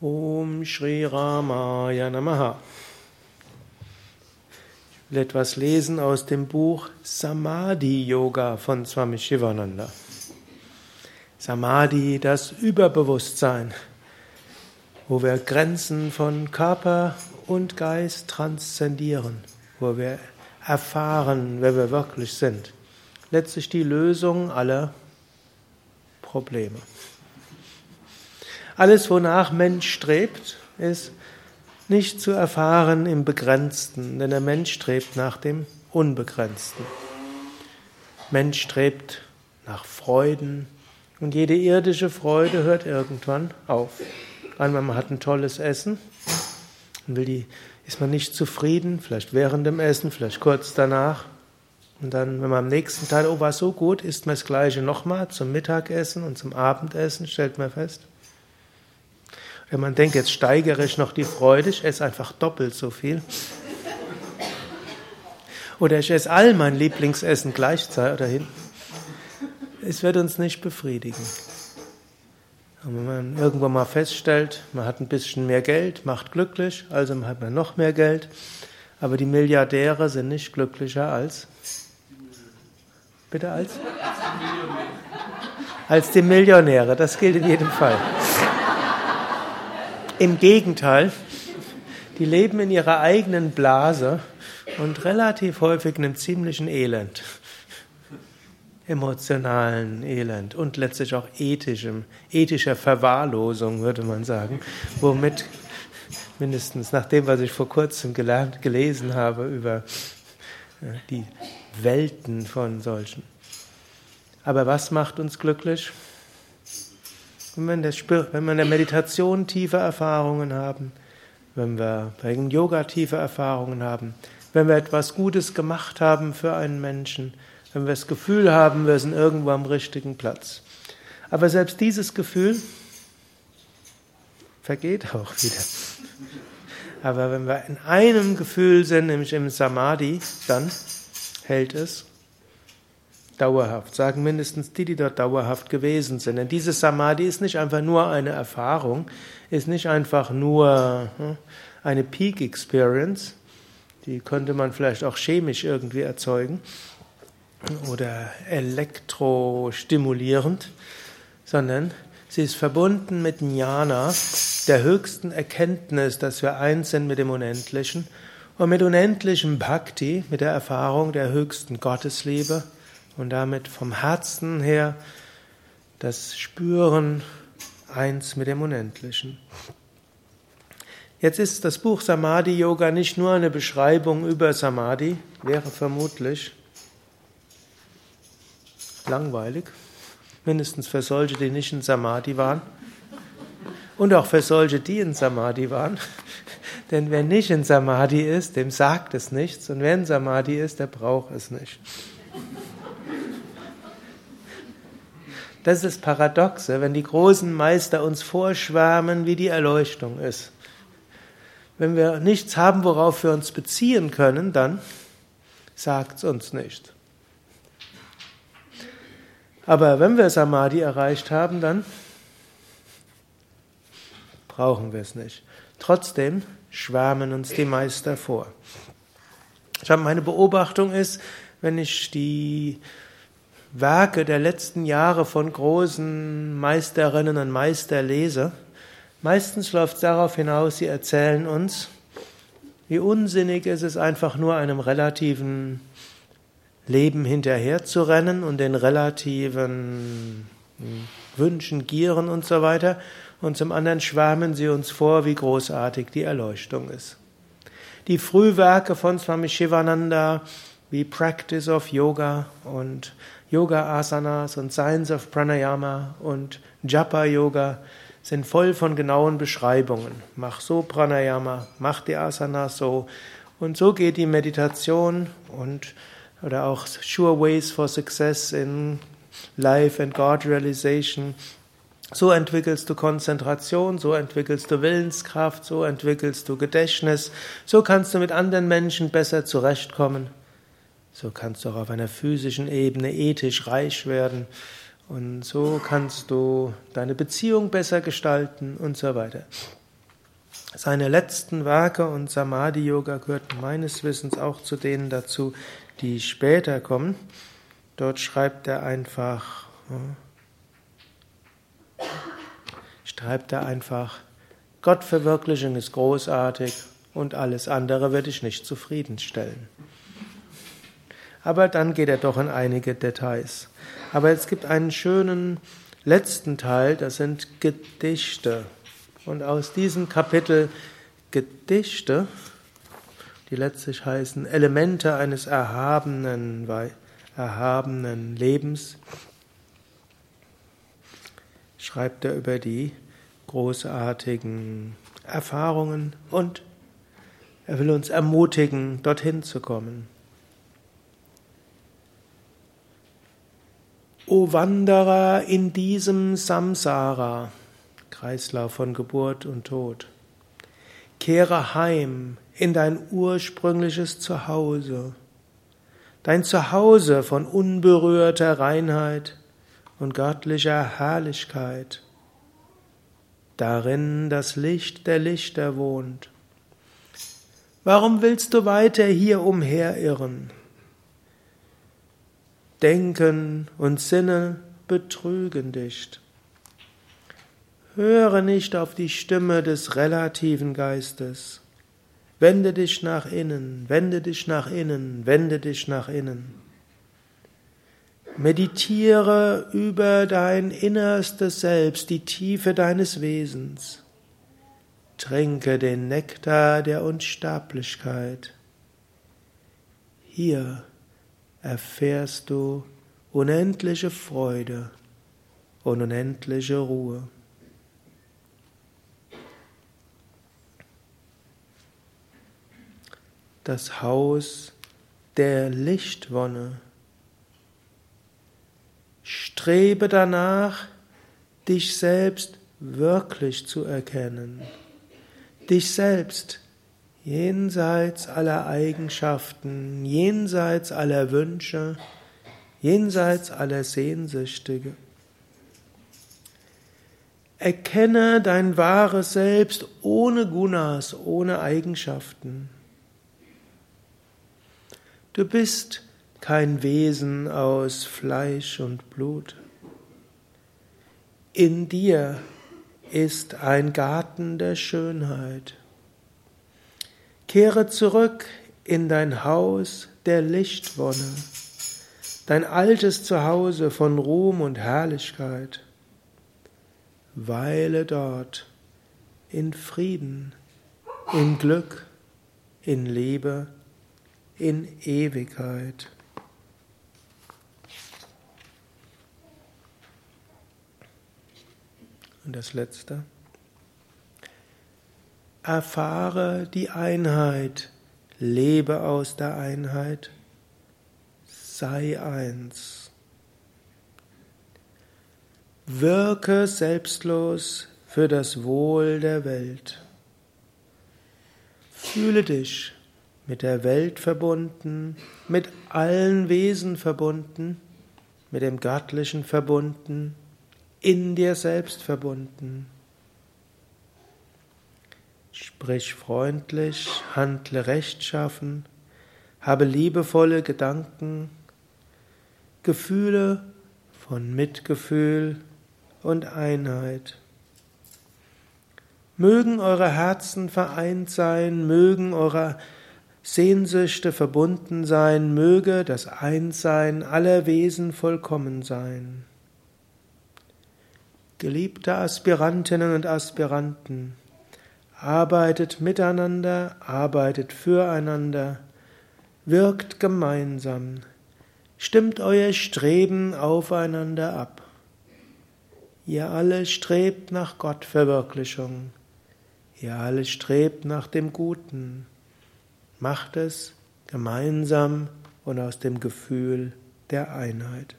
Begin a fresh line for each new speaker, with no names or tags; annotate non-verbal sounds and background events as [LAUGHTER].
Om Shri Ramaya Namaha. Ich will etwas lesen aus dem Buch Samadhi Yoga von Swami Shivananda. Samadhi, das Überbewusstsein, wo wir Grenzen von Körper und Geist transzendieren, wo wir erfahren, wer wir wirklich sind. Letztlich die Lösung aller Probleme. Alles, wonach Mensch strebt, ist nicht zu erfahren im Begrenzten, denn der Mensch strebt nach dem Unbegrenzten. Mensch strebt nach Freuden und jede irdische Freude hört irgendwann auf. Einmal man hat ein tolles Essen und will die, ist man nicht zufrieden, vielleicht während dem Essen, vielleicht kurz danach. Und dann, wenn man am nächsten Tag, oh, war so gut, isst man das Gleiche nochmal zum Mittagessen und zum Abendessen, stellt man fest. Wenn man denkt, jetzt steigere ich noch die Freude, ich esse einfach doppelt so viel. Oder ich esse all mein Lieblingsessen gleichzeitig dahin. Es wird uns nicht befriedigen. Und wenn man irgendwann mal feststellt, man hat ein bisschen mehr Geld, macht glücklich, also hat man noch mehr Geld, aber die Milliardäre sind nicht glücklicher als bitte als als die Millionäre, das gilt in jedem Fall. Im Gegenteil, die leben in ihrer eigenen Blase und relativ häufig in einem ziemlichen Elend. Emotionalen Elend und letztlich auch ethischem, ethischer Verwahrlosung, würde man sagen, womit mindestens nach dem, was ich vor kurzem gelernt, gelesen habe über äh, die Welten von solchen. Aber was macht uns glücklich? Wenn wir, in der, wenn wir in der Meditation tiefe Erfahrungen haben, wenn wir bei Yoga tiefe Erfahrungen haben, wenn wir etwas Gutes gemacht haben für einen Menschen, wenn wir das Gefühl haben, wir sind irgendwo am richtigen Platz. Aber selbst dieses Gefühl vergeht auch wieder. Aber wenn wir in einem Gefühl sind, nämlich im Samadhi, dann hält es dauerhaft, sagen mindestens die, die dort dauerhaft gewesen sind. Denn dieses Samadhi ist nicht einfach nur eine Erfahrung, ist nicht einfach nur hm, eine Peak Experience, die könnte man vielleicht auch chemisch irgendwie erzeugen oder elektrostimulierend, sondern sie ist verbunden mit Jnana, der höchsten Erkenntnis, dass wir eins sind mit dem Unendlichen und mit unendlichem Bhakti, mit der Erfahrung der höchsten Gottesliebe und damit vom Herzen her das Spüren eins mit dem Unendlichen. Jetzt ist das Buch Samadhi Yoga nicht nur eine Beschreibung über Samadhi, wäre vermutlich langweilig, mindestens für solche, die nicht in Samadhi waren und auch für solche, die in Samadhi waren. [LAUGHS] Denn wer nicht in Samadhi ist, dem sagt es nichts und wer in Samadhi ist, der braucht es nicht. Das ist das Paradoxe, wenn die großen Meister uns vorschwärmen, wie die Erleuchtung ist. Wenn wir nichts haben, worauf wir uns beziehen können, dann sagt es uns nicht. Aber wenn wir Samadhi erreicht haben, dann brauchen wir es nicht. Trotzdem schwärmen uns die Meister vor. Ich habe meine Beobachtung ist, wenn ich die Werke der letzten Jahre von großen Meisterinnen und Meister lese, meistens läuft es darauf hinaus, sie erzählen uns, wie unsinnig ist es einfach nur einem relativen Leben hinterher zu rennen und den relativen Wünschen, Gieren und so weiter. Und zum anderen schwärmen sie uns vor, wie großartig die Erleuchtung ist. Die Frühwerke von Swami Shivananda, wie Practice of Yoga und Yoga Asanas und Science of Pranayama und Japa Yoga sind voll von genauen Beschreibungen. Mach so Pranayama, mach die Asanas so. Und so geht die Meditation und oder auch Sure Ways for Success in Life and God Realization. So entwickelst du Konzentration, so entwickelst du Willenskraft, so entwickelst du Gedächtnis, so kannst du mit anderen Menschen besser zurechtkommen. So kannst du auch auf einer physischen Ebene ethisch reich werden und so kannst du deine Beziehung besser gestalten und so weiter. Seine letzten Werke und Samadhi Yoga gehörten meines Wissens auch zu denen dazu, die später kommen. Dort schreibt er einfach, schreibt er einfach, Gottverwirklichung ist großartig und alles andere wird dich nicht zufriedenstellen. Aber dann geht er doch in einige Details. Aber es gibt einen schönen letzten Teil, das sind Gedichte. Und aus diesem Kapitel Gedichte, die letztlich heißen Elemente eines erhabenen, erhabenen Lebens, schreibt er über die großartigen Erfahrungen und er will uns ermutigen, dorthin zu kommen. O Wanderer in diesem Samsara, Kreislauf von Geburt und Tod. Kehre heim in dein ursprüngliches Zuhause, dein Zuhause von unberührter Reinheit und göttlicher Herrlichkeit, darin das Licht der Lichter wohnt. Warum willst du weiter hier umherirren? Denken und Sinne betrügen dich. Höre nicht auf die Stimme des relativen Geistes. Wende dich nach innen, wende dich nach innen, wende dich nach innen. Meditiere über dein innerstes Selbst, die Tiefe deines Wesens. Trinke den Nektar der Unsterblichkeit. Hier erfährst du unendliche Freude und unendliche Ruhe. das Haus der Lichtwonne. Strebe danach, dich selbst wirklich zu erkennen, dich selbst jenseits aller Eigenschaften, jenseits aller Wünsche, jenseits aller Sehnsüchte. Erkenne dein wahres Selbst ohne Gunas, ohne Eigenschaften. Du bist kein Wesen aus Fleisch und Blut. In dir ist ein Garten der Schönheit. Kehre zurück in dein Haus der Lichtwonne, dein altes Zuhause von Ruhm und Herrlichkeit. Weile dort in Frieden, in Glück, in Liebe in Ewigkeit. Und das letzte. Erfahre die Einheit, lebe aus der Einheit, sei eins. Wirke selbstlos für das Wohl der Welt. Fühle dich mit der Welt verbunden, mit allen Wesen verbunden, mit dem Göttlichen verbunden, in dir selbst verbunden. Sprich freundlich, handle rechtschaffen, habe liebevolle Gedanken, Gefühle von Mitgefühl und Einheit. Mögen eure Herzen vereint sein, mögen eure Sehnsüchte verbunden sein, möge das Einssein aller Wesen vollkommen sein. Geliebte Aspirantinnen und Aspiranten, arbeitet miteinander, arbeitet füreinander, wirkt gemeinsam, stimmt euer Streben aufeinander ab. Ihr alle strebt nach Gottverwirklichung, ihr alle strebt nach dem Guten. Macht es gemeinsam und aus dem Gefühl der Einheit.